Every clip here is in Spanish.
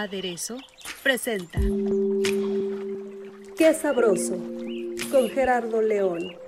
Aderezo presenta Qué sabroso con Gerardo León.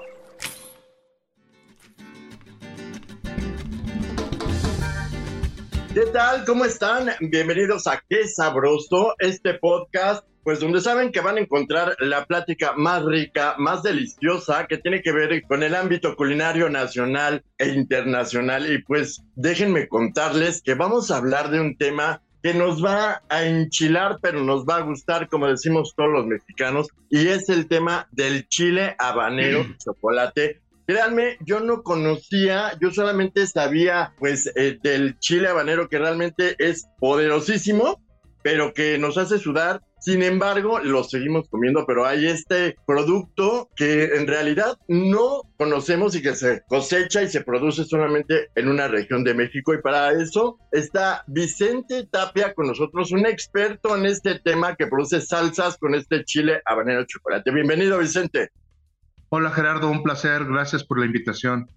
¿Qué tal? ¿Cómo están? Bienvenidos a Qué Sabroso, este podcast, pues donde saben que van a encontrar la plática más rica, más deliciosa, que tiene que ver con el ámbito culinario nacional e internacional. Y pues déjenme contarles que vamos a hablar de un tema que nos va a enchilar, pero nos va a gustar, como decimos todos los mexicanos, y es el tema del chile habanero chocolate Créanme, yo no conocía, yo solamente sabía pues eh, del chile habanero que realmente es poderosísimo, pero que nos hace sudar. Sin embargo, lo seguimos comiendo, pero hay este producto que en realidad no conocemos y que se cosecha y se produce solamente en una región de México. Y para eso está Vicente Tapia con nosotros, un experto en este tema que produce salsas con este chile habanero chocolate. Bienvenido, Vicente. Hola Gerardo, un placer, gracias por la invitación.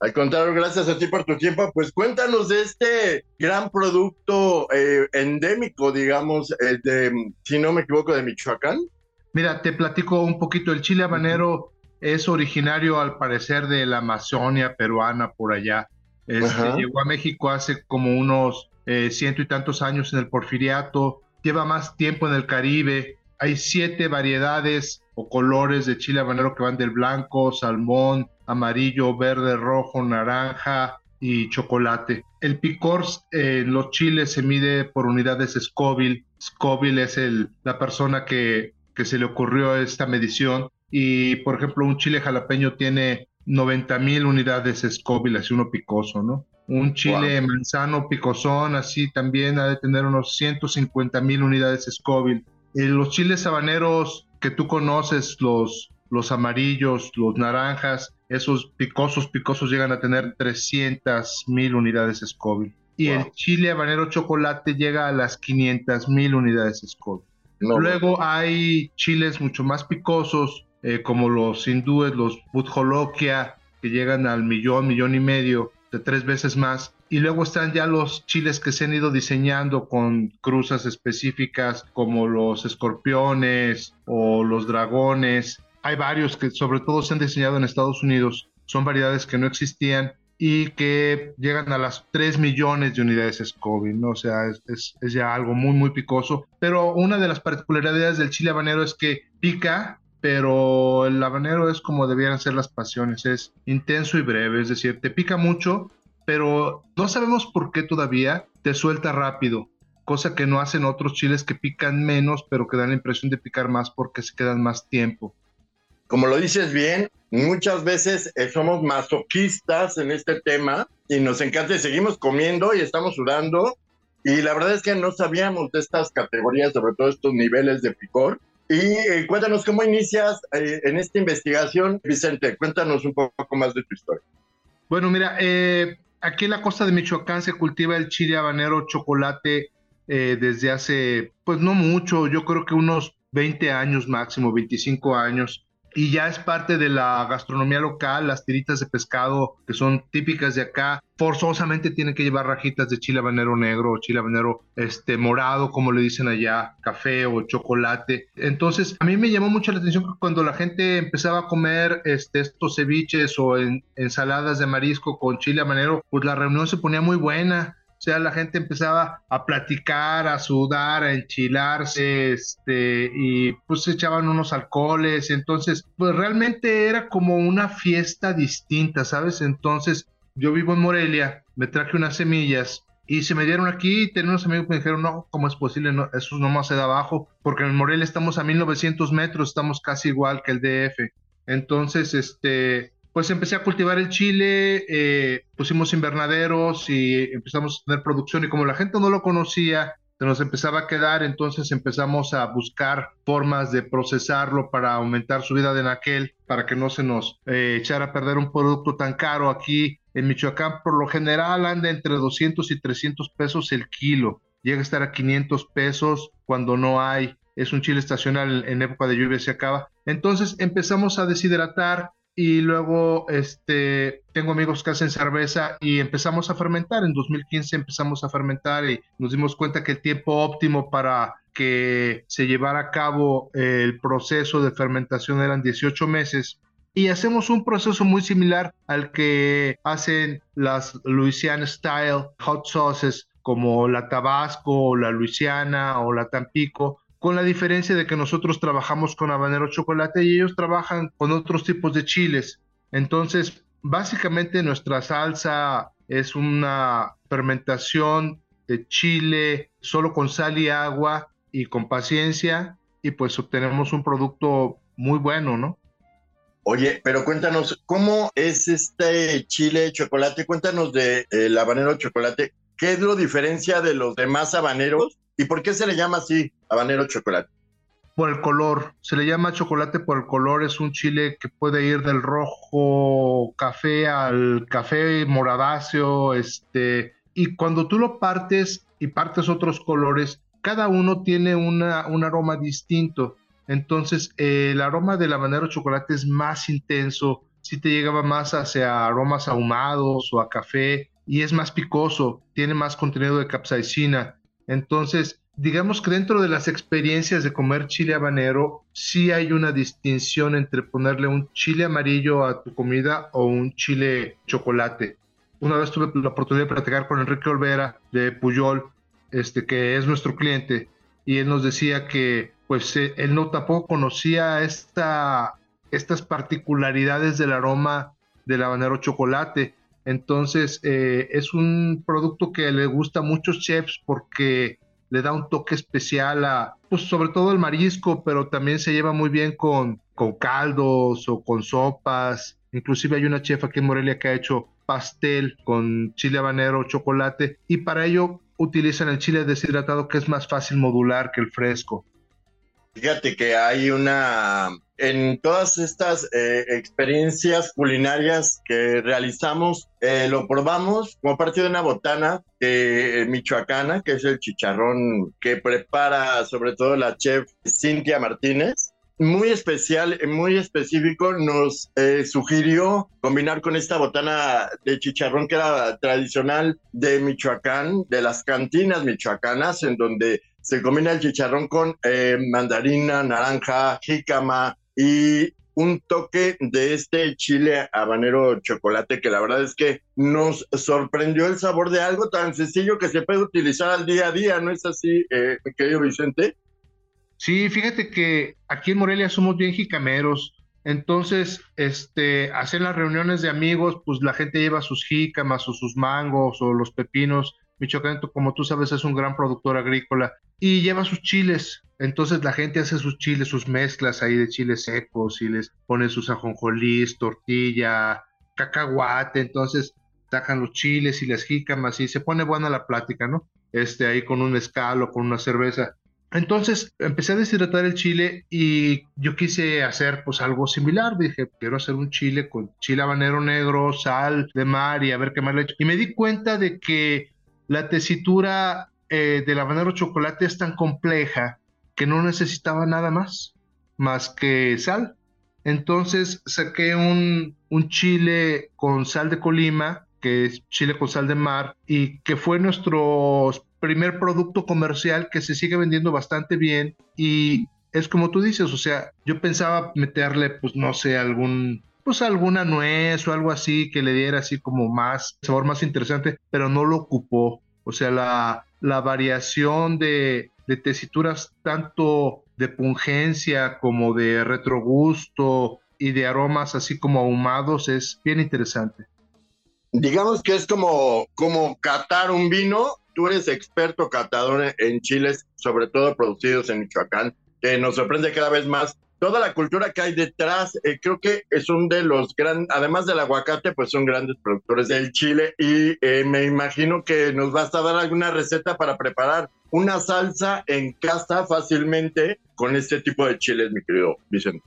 Al contrario, gracias a ti por tu tiempo. Pues cuéntanos de este gran producto eh, endémico, digamos, eh, de, si no me equivoco, de Michoacán. Mira, te platico un poquito. El chile habanero es originario, al parecer, de la Amazonia peruana por allá. Este, llegó a México hace como unos eh, ciento y tantos años en el Porfiriato. Lleva más tiempo en el Caribe. Hay siete variedades o colores de chile habanero que van del blanco, salmón, amarillo, verde, rojo, naranja y chocolate. El picor en los chiles se mide por unidades Scoville. Scoville es el, la persona que, que se le ocurrió esta medición. Y, por ejemplo, un chile jalapeño tiene 90 mil unidades Scoville, así uno picoso, ¿no? Un chile manzano picosón, así también ha de tener unos 150 mil unidades Scoville. Eh, los chiles habaneros que tú conoces, los, los amarillos, los naranjas, esos picosos, picosos llegan a tener 300 mil unidades Scoville. Y el chile habanero chocolate llega a las 500 mil unidades Scoville. Luego hay chiles mucho más picosos, eh, como los hindúes, los Budjolokia, que llegan al millón, millón y medio, de tres veces más. Y luego están ya los chiles que se han ido diseñando con cruzas específicas como los escorpiones o los dragones. Hay varios que sobre todo se han diseñado en Estados Unidos. Son variedades que no existían y que llegan a las 3 millones de unidades Scoville, ¿no? O sea, es, es, ya algo muy, muy picoso. Pero una de las particularidades del chile habanero es que pica, pero el habanero es como debieran ser las pasiones, es intenso y breve, es decir, te pica mucho, pero no sabemos por qué todavía te suelta rápido, cosa que no hacen otros chiles que pican menos, pero que dan la impresión de picar más porque se quedan más tiempo. Como lo dices bien, muchas veces eh, somos masoquistas en este tema y nos encanta y seguimos comiendo y estamos sudando. Y la verdad es que no sabíamos de estas categorías, sobre todo estos niveles de picor. Y eh, cuéntanos cómo inicias eh, en esta investigación, Vicente. Cuéntanos un poco más de tu historia. Bueno, mira, eh, aquí en la costa de Michoacán se cultiva el chile habanero chocolate eh, desde hace, pues no mucho, yo creo que unos 20 años máximo, 25 años y ya es parte de la gastronomía local, las tiritas de pescado que son típicas de acá, forzosamente tienen que llevar rajitas de chile habanero negro o chile habanero este, morado, como le dicen allá, café o chocolate. Entonces, a mí me llamó mucho la atención que cuando la gente empezaba a comer este, estos ceviches o en, ensaladas de marisco con chile habanero, pues la reunión se ponía muy buena sea, la gente empezaba a platicar, a sudar, a enchilarse, este, y pues echaban unos alcoholes, entonces, pues realmente era como una fiesta distinta, ¿sabes? Entonces, yo vivo en Morelia, me traje unas semillas y se me dieron aquí y unos amigos que me dijeron, no, ¿cómo es posible? No, eso nomás se da abajo, porque en Morelia estamos a 1900 metros, estamos casi igual que el DF. Entonces, este, pues empecé a cultivar el chile, eh, pusimos invernaderos y empezamos a tener producción y como la gente no lo conocía, se nos empezaba a quedar, entonces empezamos a buscar formas de procesarlo para aumentar su vida de naquel, para que no se nos eh, echara a perder un producto tan caro aquí en Michoacán. Por lo general anda entre 200 y 300 pesos el kilo, llega a estar a 500 pesos cuando no hay, es un chile estacional en época de lluvia se acaba. Entonces empezamos a deshidratar y luego este, tengo amigos que hacen cerveza y empezamos a fermentar. En 2015 empezamos a fermentar y nos dimos cuenta que el tiempo óptimo para que se llevara a cabo el proceso de fermentación eran 18 meses. Y hacemos un proceso muy similar al que hacen las Louisiana Style hot sauces como la Tabasco o la Luisiana o la Tampico, con la diferencia de que nosotros trabajamos con habanero chocolate y ellos trabajan con otros tipos de chiles. Entonces, básicamente nuestra salsa es una fermentación de chile solo con sal y agua y con paciencia y pues obtenemos un producto muy bueno, ¿no? Oye, pero cuéntanos, ¿cómo es este chile chocolate? Cuéntanos de el habanero chocolate. ¿Qué es lo diferencia de los demás habaneros ¿Y por qué se le llama así habanero chocolate? Por el color, se le llama chocolate por el color, es un chile que puede ir del rojo café al café moradáceo, este, y cuando tú lo partes y partes otros colores, cada uno tiene una, un aroma distinto. Entonces, el aroma del habanero chocolate es más intenso, si te llegaba más hacia aromas ahumados o a café, y es más picoso, tiene más contenido de capsaicina. Entonces, digamos que dentro de las experiencias de comer chile habanero, sí hay una distinción entre ponerle un chile amarillo a tu comida o un chile chocolate. Una vez tuve la oportunidad de platicar con Enrique Olvera de Puyol, este, que es nuestro cliente, y él nos decía que pues eh, él no tampoco conocía esta, estas particularidades del aroma del habanero chocolate entonces, eh, es un producto que le gusta a muchos chefs porque le da un toque especial a, pues sobre todo el marisco, pero también se lleva muy bien con, con caldos o con sopas. Inclusive hay una chef aquí en Morelia que ha hecho pastel con chile habanero, chocolate, y para ello utilizan el chile deshidratado que es más fácil modular que el fresco. Fíjate que hay una, en todas estas eh, experiencias culinarias que realizamos, eh, lo probamos como parte de una botana de michoacana, que es el chicharrón que prepara sobre todo la chef Cintia Martínez. Muy especial, muy específico, nos eh, sugirió combinar con esta botana de chicharrón que era tradicional de Michoacán, de las cantinas michoacanas, en donde se combina el chicharrón con eh, mandarina, naranja, jícama y un toque de este chile habanero chocolate que la verdad es que nos sorprendió el sabor de algo tan sencillo que se puede utilizar al día a día, ¿no es así, eh, querido Vicente? Sí, fíjate que aquí en Morelia somos bien jicameros, entonces, este, hacen las reuniones de amigos, pues la gente lleva sus jícamas o sus mangos o los pepinos Michoacán, como tú sabes, es un gran productor agrícola y lleva sus chiles. Entonces la gente hace sus chiles, sus mezclas ahí de chiles secos y les pone sus ajonjolís, tortilla, cacahuate. Entonces sacan los chiles y las jícamas y se pone buena la plática, ¿no? Este ahí con un mezcal o con una cerveza. Entonces empecé a deshidratar el chile y yo quise hacer pues algo similar. Dije, quiero hacer un chile con chile habanero negro, sal de mar y a ver qué más le echo. Y me di cuenta de que la tesitura eh, del habanero chocolate es tan compleja que no necesitaba nada más, más que sal. Entonces saqué un, un chile con sal de Colima, que es chile con sal de mar, y que fue nuestro primer producto comercial que se sigue vendiendo bastante bien y es como tú dices, o sea, yo pensaba meterle, pues no sé, algún pues alguna nuez o algo así que le diera así como más sabor más interesante, pero no lo ocupó. O sea, la, la variación de, de tesituras tanto de pungencia como de retrogusto y de aromas así como ahumados es bien interesante. Digamos que es como, como catar un vino. Tú eres experto catador en chiles, sobre todo producidos en Michoacán, que nos sorprende cada vez más toda la cultura que hay detrás. Eh, creo que es un de los grandes, además del aguacate, pues son grandes productores del chile y eh, me imagino que nos vas a dar alguna receta para preparar una salsa en casa fácilmente con este tipo de chiles, mi querido Vicente.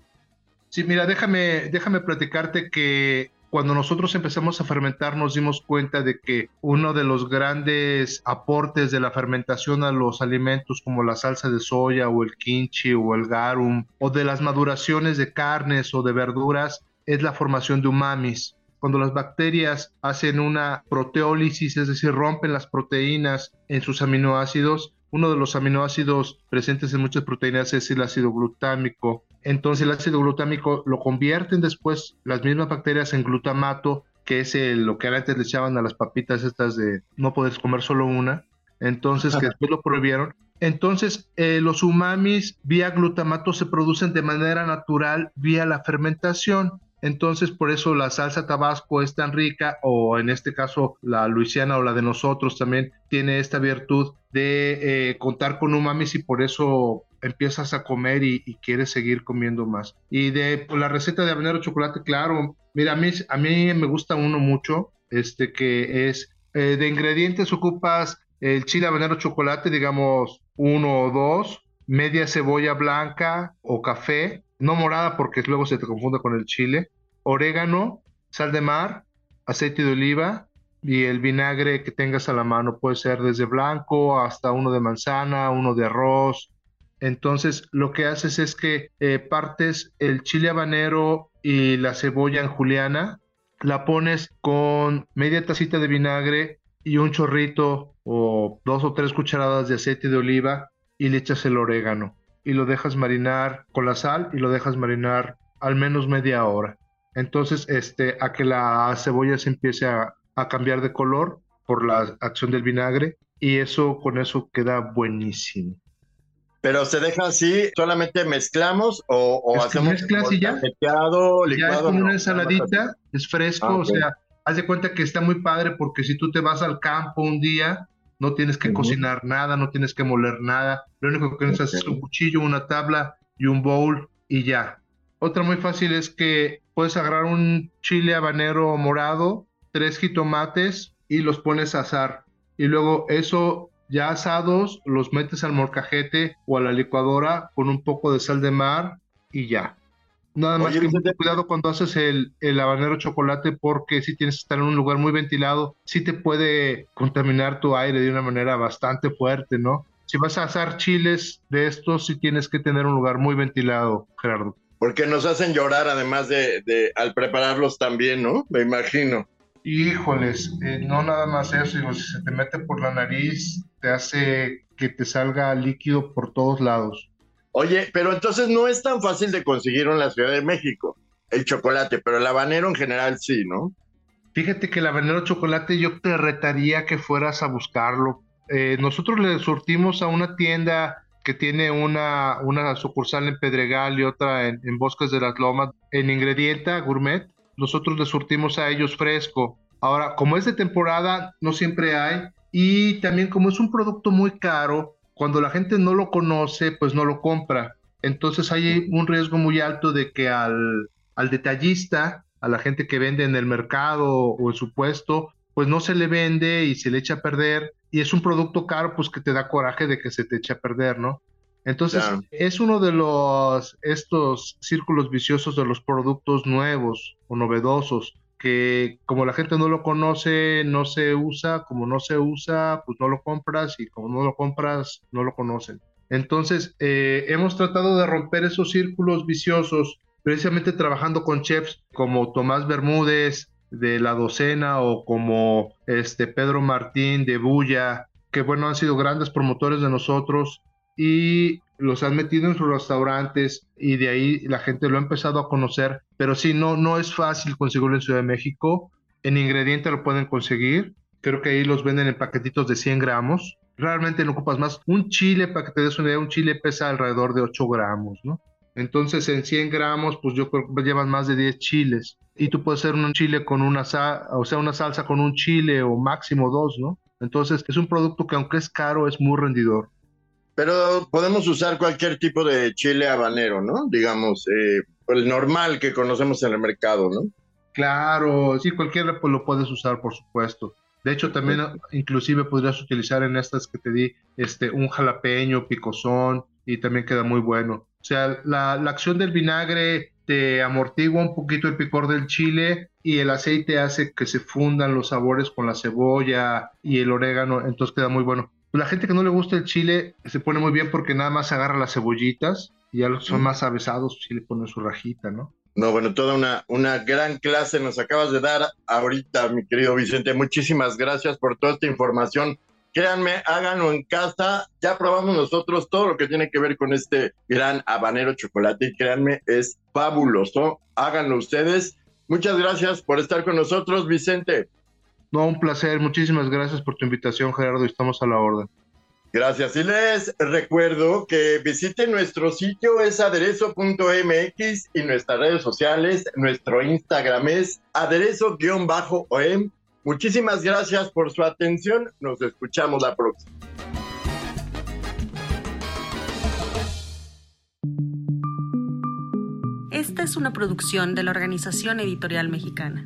Sí, mira, déjame, déjame platicarte que cuando nosotros empezamos a fermentar nos dimos cuenta de que uno de los grandes aportes de la fermentación a los alimentos como la salsa de soya o el kimchi o el garum o de las maduraciones de carnes o de verduras es la formación de umamis. Cuando las bacterias hacen una proteólisis, es decir, rompen las proteínas en sus aminoácidos, uno de los aminoácidos presentes en muchas proteínas es el ácido glutámico. Entonces el ácido glutámico lo convierten después las mismas bacterias en glutamato, que es lo que antes le echaban a las papitas estas de no poder comer solo una. Entonces que después lo prohibieron. Entonces eh, los umamis vía glutamato se producen de manera natural vía la fermentación. Entonces, por eso la salsa tabasco es tan rica, o en este caso la luisiana o la de nosotros también tiene esta virtud de eh, contar con umamis y por eso empiezas a comer y, quieres seguir comiendo más. Y de pues, la receta de habanero chocolate, claro, mira, a mí, a mí me gusta uno mucho, este que es eh, de ingredientes ocupas el chile habanero chocolate, digamos uno o dos, media cebolla blanca o café, no morada porque luego se te confunde con el chile, orégano, sal de mar, aceite de oliva y el vinagre que tengas a la mano. Puede ser desde blanco hasta uno de manzana, uno de arroz. Entonces lo que haces es que eh, partes el chile habanero y la cebolla en juliana, la pones con media tacita de vinagre y un chorrito o dos o tres cucharadas de aceite de oliva y le echas el orégano y lo dejas marinar con la sal y lo dejas marinar al menos media hora. Entonces, este, a que la cebolla se empiece a, cambiar de color por la acción del vinagre y eso con eso queda buenísimo. Pero se deja así, solamente mezclamos o, o hacemos mezclas y ya, licuado, ya es como una ensaladita, es fresco, ah, o sea, haz de cuenta que está muy padre porque si tú te vas al campo un día no tienes que cocinar nada, no tienes que moler nada, lo único que necesitas es un cuchillo, una tabla y un bowl y ya. Otra muy fácil es que puedes agarrar un chile habanero morado, tres jitomates y los pones a asar. Y luego eso ya asados los metes al morcajete o a la licuadora con un poco de sal de mar y ya. Nada más que mucho cuidado cuando haces el, el, habanero chocolate porque si tienes que estar en un lugar muy ventilado, sí te puede contaminar tu aire de una manera bastante fuerte, ¿no? Si vas a asar chiles de estos, sí tienes que tener un lugar muy ventilado, Gerardo. Porque nos hacen llorar además de, de al prepararlos también, ¿no? Me imagino. Híjoles, eh, no nada más eso, digo, si se te mete por la nariz, te hace que te salga líquido por todos lados. Oye, pero entonces no es tan fácil de conseguir en la Ciudad de México el chocolate, pero el habanero en general sí, ¿no? Fíjate que el habanero chocolate yo te retaría que fueras a buscarlo. Eh, nosotros le surtimos a una tienda que tiene una, una sucursal en Pedregal y otra en, en Bosques de las Lomas, en Ingredienta Gourmet. Nosotros le surtimos a ellos fresco. Ahora, como es de temporada, no siempre hay. Y también como es un producto muy caro, cuando la gente no lo conoce, pues no lo compra. Entonces hay un riesgo muy alto de que al, al detallista, a la gente que vende en el mercado o en su puesto, pues no se le vende y se le echa a perder. Y es un producto caro, pues que te da coraje de que se te eche a perder, ¿no? Entonces, es uno de los, estos círculos viciosos de los productos nuevos o novedosos que como la gente no lo conoce, no se usa, como no se usa, pues no lo compras y como no lo compras, no lo conocen. Entonces, eh, hemos tratado de romper esos círculos viciosos, precisamente trabajando con chefs como Tomás Bermúdez de La Docena o como este Pedro Martín de Bulla, que bueno, han sido grandes promotores de nosotros y los han metido en sus restaurantes y de ahí la gente lo ha empezado a conocer. Pero sí, no, no es fácil conseguirlo en Ciudad de México. En ingrediente lo pueden conseguir. Creo que ahí los venden en paquetitos de 100 gramos. Realmente no ocupas más. Un chile, para que te des una idea, un chile pesa alrededor de 8 gramos, ¿no? Entonces en 100 gramos, pues yo creo que llevan más de 10 chiles. Y tú puedes hacer un chile con una salsa, o sea, una salsa con un chile o máximo dos, ¿no? Entonces es un producto que aunque es caro, es muy rendidor. Pero podemos usar cualquier tipo de chile habanero, ¿no? Digamos, eh, el normal que conocemos en el mercado, ¿no? Claro, sí, cualquiera pues, lo puedes usar, por supuesto. De hecho, también inclusive podrías utilizar en estas que te di este, un jalapeño, picosón, y también queda muy bueno. O sea, la, la acción del vinagre te amortigua un poquito el picor del chile y el aceite hace que se fundan los sabores con la cebolla y el orégano, entonces queda muy bueno. La gente que no le gusta el chile se pone muy bien porque nada más agarra las cebollitas y ya los son más avesados, si le ponen su rajita, ¿no? No, bueno, toda una, una gran clase nos acabas de dar ahorita, mi querido Vicente. Muchísimas gracias por toda esta información. Créanme, háganlo en casa. Ya probamos nosotros todo lo que tiene que ver con este gran habanero chocolate y créanme, es fabuloso. Háganlo ustedes. Muchas gracias por estar con nosotros, Vicente. No, un placer. Muchísimas gracias por tu invitación, Gerardo. Estamos a la orden. Gracias. Y les recuerdo que visiten nuestro sitio es aderezo.mx y nuestras redes sociales. Nuestro Instagram es aderezo-om. Muchísimas gracias por su atención. Nos escuchamos la próxima. Esta es una producción de la Organización Editorial Mexicana.